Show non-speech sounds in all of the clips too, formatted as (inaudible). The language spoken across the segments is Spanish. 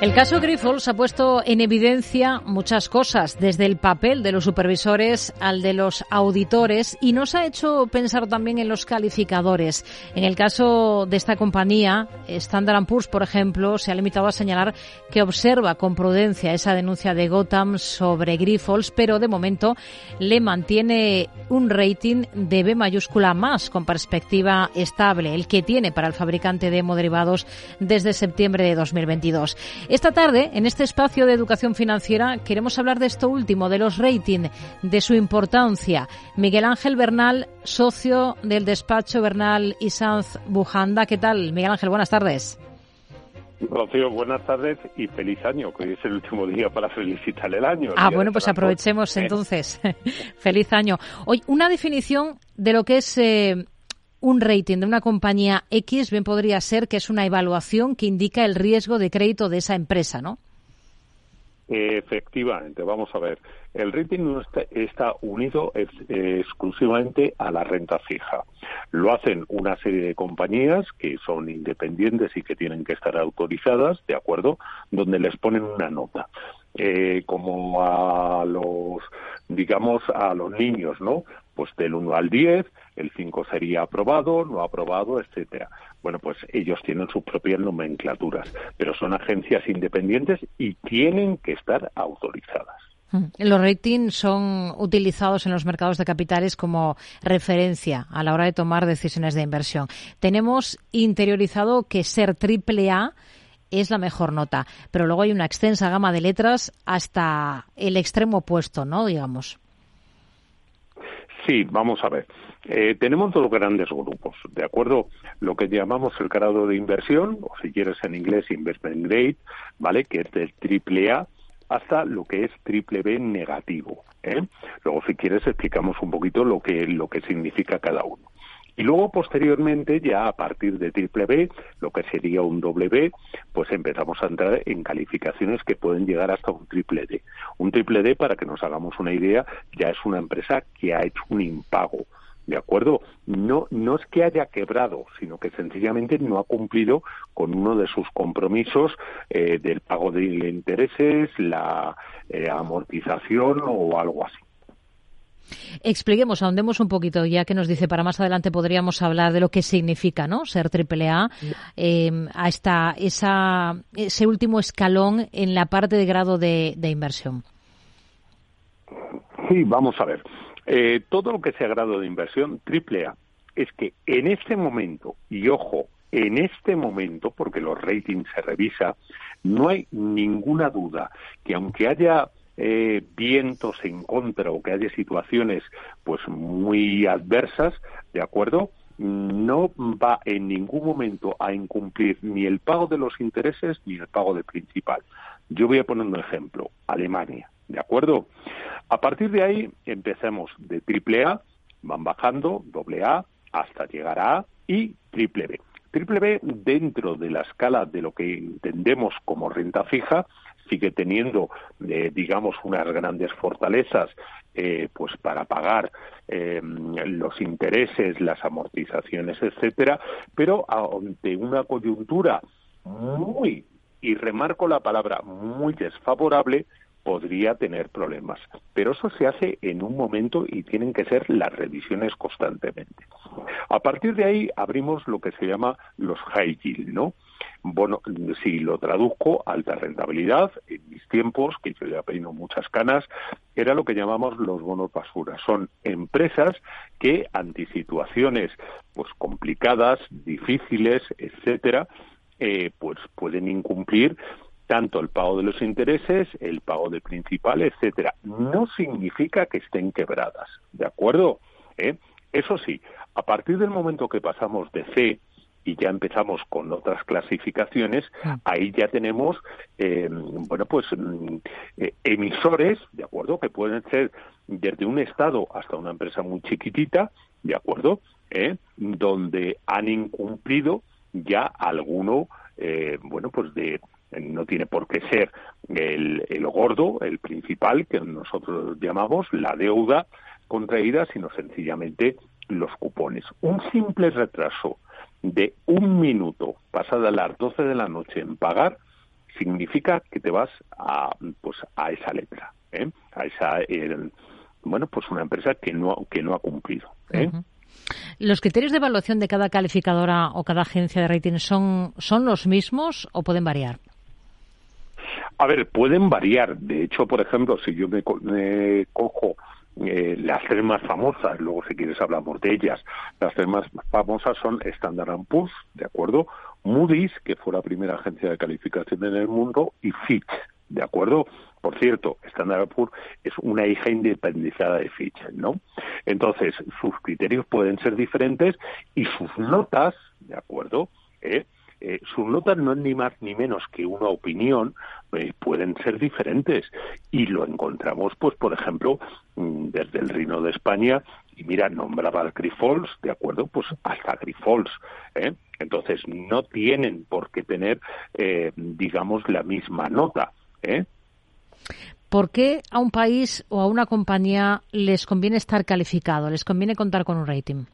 El caso Grifols ha puesto en evidencia muchas cosas, desde el papel de los supervisores al de los auditores, y nos ha hecho pensar también en los calificadores. En el caso de esta compañía, Standard Poor's, por ejemplo, se ha limitado a señalar que observa con prudencia esa denuncia de Gotham sobre Grifols, pero de momento le mantiene un rating de B mayúscula más, con perspectiva estable, el que tiene para el fabricante de hemoderivados desde septiembre de 2022. Esta tarde, en este espacio de educación financiera, queremos hablar de esto último, de los ratings, de su importancia. Miguel Ángel Bernal, socio del despacho Bernal y Sanz Bujanda. ¿Qué tal, Miguel Ángel? Buenas tardes. Rocío, buenas tardes y feliz año, que hoy es el último día para felicitar el año. ah, bueno, pues aprovechemos entonces. (laughs) feliz año. Hoy, una definición de lo que es eh, un rating de una compañía X bien podría ser que es una evaluación que indica el riesgo de crédito de esa empresa, ¿no? Efectivamente, vamos a ver. El rating no está, unido exclusivamente a la renta fija. Lo hacen una serie de compañías que son independientes y que tienen que estar autorizadas, ¿de acuerdo? Donde les ponen una nota. Eh, como a los, digamos, a los niños, ¿no? Pues del 1 al 10, el 5 sería aprobado, no aprobado, etcétera. Bueno, pues ellos tienen sus propias nomenclaturas, pero son agencias independientes y tienen que estar autorizadas. Mm. Los ratings son utilizados en los mercados de capitales como referencia a la hora de tomar decisiones de inversión. Tenemos interiorizado que ser triple A es la mejor nota, pero luego hay una extensa gama de letras hasta el extremo opuesto, ¿no? Digamos. Sí, vamos a ver. Eh, tenemos dos grandes grupos, ¿de acuerdo? Lo que llamamos el grado de inversión, o si quieres en inglés investment grade, ¿vale? Que es del triple A hasta lo que es triple B negativo. ¿eh? Luego, si quieres, explicamos un poquito lo que, lo que significa cada uno. Y luego, posteriormente, ya a partir de triple B, lo que sería un doble B, pues empezamos a entrar en calificaciones que pueden llegar hasta un triple D. Un triple D, para que nos hagamos una idea, ya es una empresa que ha hecho un impago. ¿De acuerdo? No, no es que haya quebrado, sino que sencillamente no ha cumplido con uno de sus compromisos eh, del pago de intereses, la eh, amortización o algo así. Expliquemos, ahondemos un poquito, ya que nos dice para más adelante podríamos hablar de lo que significa, ¿no? Ser triple A, eh, a esta, esa, ese último escalón en la parte de grado de, inversión. Sí, vamos a ver. Eh, todo lo que sea grado de inversión, triple A, es que en este momento, y ojo, en este momento, porque los ratings se revisa, no hay ninguna duda que aunque haya eh, vientos en contra o que haya situaciones pues muy adversas, ¿de acuerdo? no va en ningún momento a incumplir ni el pago de los intereses ni el pago del principal. Yo voy a poner un ejemplo, Alemania, ¿de acuerdo? A partir de ahí empecemos de triple A, van bajando, doble A, hasta llegar a A y triple B. Triple B, dentro de la escala de lo que entendemos como renta fija, sigue teniendo, eh, digamos, unas grandes fortalezas eh, pues para pagar eh, los intereses, las amortizaciones, etcétera, pero ante una coyuntura muy, y remarco la palabra muy desfavorable, podría tener problemas. Pero eso se hace en un momento y tienen que ser las revisiones constantemente. A partir de ahí abrimos lo que se llama los high yield, ¿no? Bueno, si lo traduzco, alta rentabilidad, en mis tiempos, que yo ya peino muchas canas, era lo que llamamos los bonos basura. Son empresas que ante situaciones pues complicadas, difíciles, etcétera, eh, pues pueden incumplir tanto el pago de los intereses, el pago de principal, etcétera. No significa que estén quebradas, ¿de acuerdo? ¿Eh? Eso sí, a partir del momento que pasamos de C y ya empezamos con otras clasificaciones, ah. ahí ya tenemos, eh, bueno, pues mm, eh, emisores, ¿de acuerdo? Que pueden ser desde un Estado hasta una empresa muy chiquitita, ¿de acuerdo? ¿Eh? Donde han incumplido ya alguno, bueno, pues de no tiene por qué ser el, el gordo, el principal, que nosotros llamamos la deuda contraída, sino sencillamente los cupones. Un simple retraso de un minuto pasada las 12 de la noche en pagar significa que te vas a, pues, a esa letra, ¿eh? a esa, bueno, pues una empresa que no, que no ha cumplido. ¿eh? ¿Los criterios de evaluación de cada calificadora o cada agencia de rating son, son los mismos o pueden variar? A ver, pueden variar. De hecho, por ejemplo, si yo me, cojo eh, las tres más famosas, luego si quieres hablamos de ellas, las tres más famosas son Standard Poor's, ¿de acuerdo? Moody's, que fue la primera agencia de calificación en el mundo, y Fitch, ¿de acuerdo? Por cierto, Standard Poor's es una hija independizada de Fitch, ¿no? Entonces, sus criterios pueden ser diferentes y sus notas, ¿de acuerdo? ¿Eh? Eh, sus notas no es ni más ni menos que una opinión, eh, pueden ser diferentes. Y lo encontramos, pues, por ejemplo, desde el Reino de España, y mira, nombraba al Grifols, ¿de acuerdo? Pues hasta Grifols. ¿eh? Entonces, no tienen por qué tener, digamos, la misma nota. ¿eh? ¿Por qué a un país o a una compañía les conviene estar calificado? ¿Les conviene contar con un rating?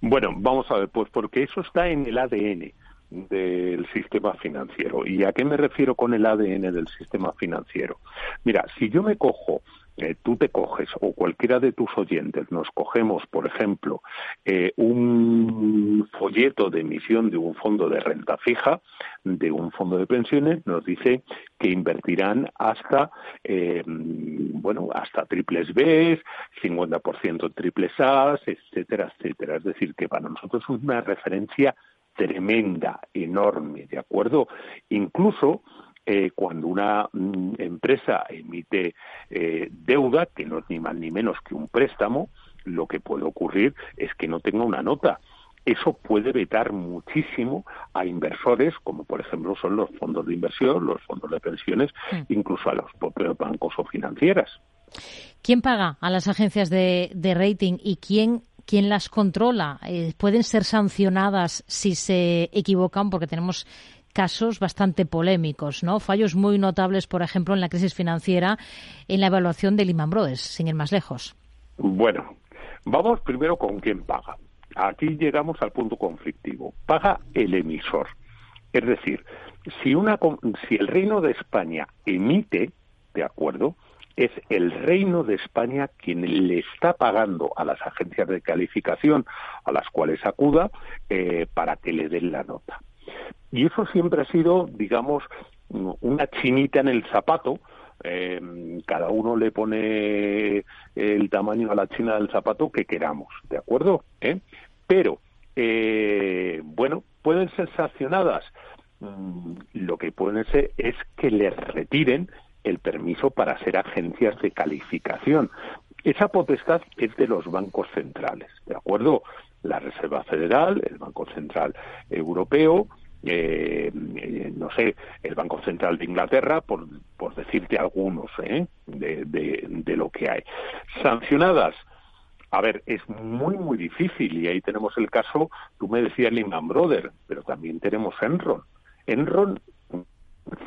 Bueno, vamos a ver, pues porque eso está en el ADN del sistema financiero. ¿Y a qué me refiero con el ADN del sistema financiero? Mira, si yo me cojo eh, tú te coges o cualquiera de tus oyentes nos cogemos, por ejemplo, eh, un folleto de emisión de un fondo de renta fija, de un fondo de pensiones, nos dice que invertirán hasta, eh, bueno, hasta triples B, 50% triples A, etcétera, etcétera. Es decir, que para nosotros es una referencia tremenda, enorme, ¿de acuerdo? Incluso eh, cuando una mm, empresa emite eh, deuda, que no es ni más ni menos que un préstamo, lo que puede ocurrir es que no tenga una nota. Eso puede vetar muchísimo a inversores, como por ejemplo son los fondos de inversión, los fondos de pensiones, mm. incluso a los propios bancos o financieras. ¿Quién paga a las agencias de, rating y quién quién las controla? Eh, ¿Pueden ser sancionadas si se equivocan? Porque tenemos casos bastante polémicos, ¿no? Fallos muy notables, por ejemplo, en la crisis financiera, en la evaluación de Lehman Brothers, sin ir más lejos. Bueno, vamos primero con quién paga. Aquí llegamos al punto conflictivo. Paga el emisor. Es decir, si, una, si el Reino de España emite, de acuerdo, es el Reino de España quien le está pagando a las agencias de calificación a las cuales acuda eh, para que le den la nota. Y eso siempre ha sido, digamos, una chinita en el zapato. Eh, cada uno le pone el tamaño a la china del zapato que queramos, ¿de acuerdo? ¿Eh? Pero, eh, bueno, pueden ser sancionadas. Mm, lo que pueden ser es que les retiren el permiso para ser agencias de calificación. Esa potestad es de los bancos centrales, ¿de acuerdo? La Reserva Federal, el Banco Central Europeo, eh, no sé, el Banco Central de Inglaterra, por, por decirte algunos ¿eh? de, de, lo que hay. Sancionadas, a ver, es muy, muy difícil y ahí tenemos el caso, tú me decías Lehman Brothers, pero también tenemos Enron. Enron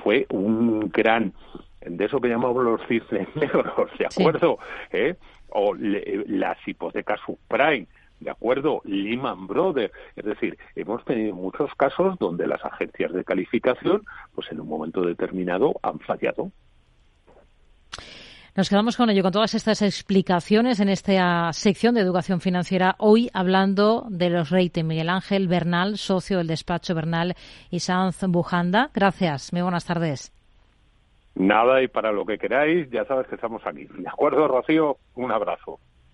fue un gran, de eso que llamamos los cisnes negros, ¿de acuerdo? ¿Eh? O las hipotecas subprime ¿de acuerdo? Lehman Brothers. Es decir, hemos tenido muchos casos donde las agencias de calificación, pues en un momento determinado, han fallado. Nos quedamos con ello, con todas estas explicaciones en esta sección de educación financiera. Hoy hablando de los rating. Miguel Ángel Bernal, socio del despacho Bernal y Sanz Bujanda. Gracias. Muy buenas tardes. Nada, y para lo que queráis, ya sabes que estamos aquí. De acuerdo, Rocío, un abrazo.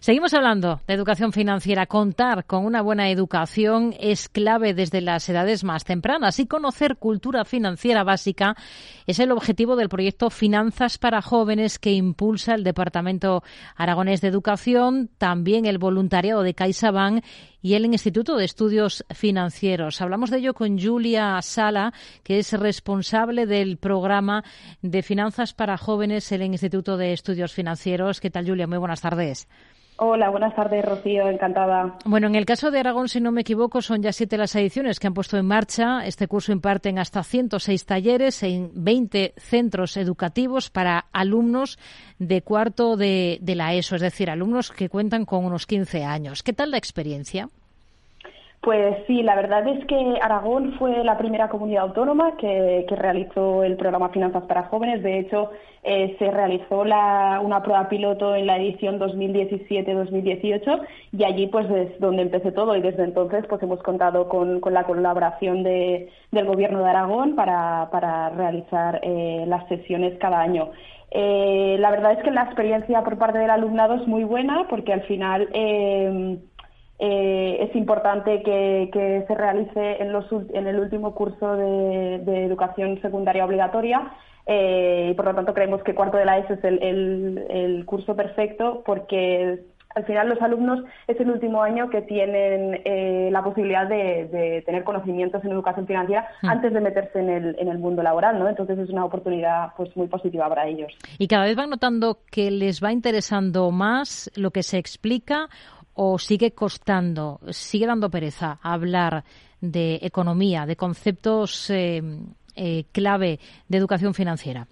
Seguimos hablando de educación financiera. Contar con una buena educación es clave desde las edades más tempranas y conocer cultura financiera básica es el objetivo del proyecto Finanzas para Jóvenes que impulsa el Departamento Aragonés de Educación, también el voluntariado de CaixaBank y el Instituto de Estudios Financieros. Hablamos de ello con Julia Sala, que es responsable del programa de Finanzas para Jóvenes en el Instituto de Estudios Financieros. ¿Qué tal, Julia? Muy buenas tardes. Hola, buenas tardes, Rocío, encantada. Bueno, en el caso de Aragón, si no me equivoco, son ya siete las ediciones que han puesto en marcha. Este curso imparten hasta 106 talleres en 20 centros educativos para alumnos de cuarto de, de la ESO, es decir, alumnos que cuentan con unos 15 años. ¿Qué tal la experiencia? Pues sí, la verdad es que Aragón fue la primera comunidad autónoma que, realizó el programa Finanzas para Jóvenes. De hecho, eh, se realizó una prueba piloto en la edición 2017-2018 y allí pues es donde empecé todo y desde entonces pues hemos contado con, la colaboración del Gobierno de Aragón para, realizar eh, las sesiones cada año. Eh, la verdad es que la experiencia por parte del alumnado es muy buena porque al final eh, es importante que, se realice en, el último curso de, educación secundaria obligatoria eh, y por lo tanto creemos que cuarto de la ESO es el, curso perfecto porque al final los alumnos es el último año que tienen eh, la posibilidad de, tener conocimientos en educación financiera mm. antes de meterse en el, en el mundo laboral, ¿no? Entonces es una oportunidad pues muy positiva para ellos. Y cada vez van notando que les va interesando más lo que se explica o sigue costando, sigue dando pereza hablar de economía, de conceptos eh, eh, clave de educación financiera?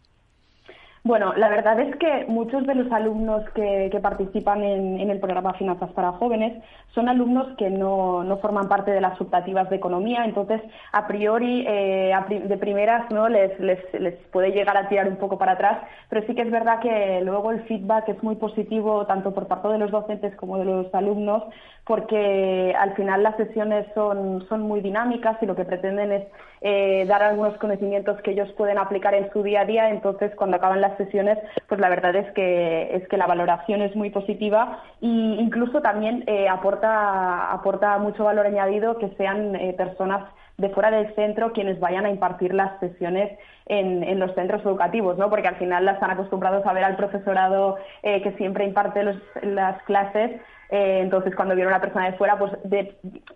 Bueno, la verdad es que muchos de los alumnos que, participan en, el programa Finanzas para Jóvenes son alumnos que no, forman parte de las subtativas de economía, entonces a priori eh, de primeras no les, les, les, puede llegar a tirar un poco para atrás, pero sí que es verdad que luego el feedback es muy positivo tanto por parte de los docentes como de los alumnos, porque al final las sesiones son, son muy dinámicas y lo que pretenden es eh, dar algunos conocimientos que ellos pueden aplicar en su día a día, entonces cuando acaban las sesiones, pues la verdad es que, es que la valoración es muy positiva e incluso también eh, aporta, aporta mucho valor añadido que sean eh, personas de fuera del centro quienes vayan a impartir las sesiones en, en, los centros educativos, ¿no? Porque al final están acostumbrados a ver al profesorado eh, que siempre imparte las clases eh, entonces, cuando viene una persona de fuera, pues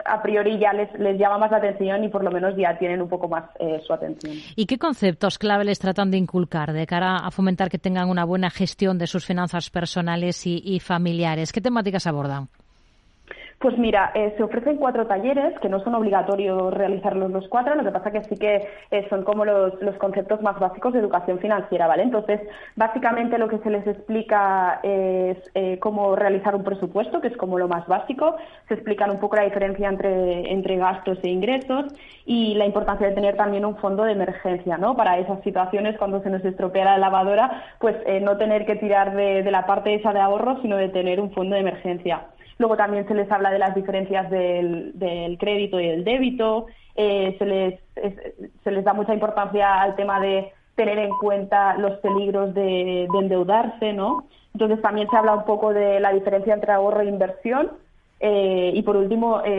a priori ya les, les, llama más la atención y por lo menos ya tienen un poco más eh, su atención. ¿Y qué conceptos clave les tratan de inculcar de cara a fomentar que tengan una buena gestión de sus finanzas personales y familiares? ¿Qué temáticas abordan? Pues mira, eh, se ofrecen cuatro talleres que no son obligatorios realizarlos los cuatro, lo que pasa que sí que eh, son como los, conceptos más básicos de educación financiera, ¿vale? Entonces, básicamente lo que se les explica es eh, cómo realizar un presupuesto, que es como lo más básico, se explican un poco la diferencia entre, entre gastos e ingresos y la importancia de tener también un fondo de emergencia, ¿no? Para esas situaciones cuando se nos estropea la lavadora, pues no tener que tirar de, de la parte esa de ahorro, sino de tener un fondo de emergencia. Luego también se les habla de las diferencias del, crédito y el débito. Eh, se, les, se les da mucha importancia al tema de tener en cuenta los peligros de, endeudarse, ¿no? Entonces también se habla un poco de la diferencia entre ahorro e inversión. Eh, y por último, eh,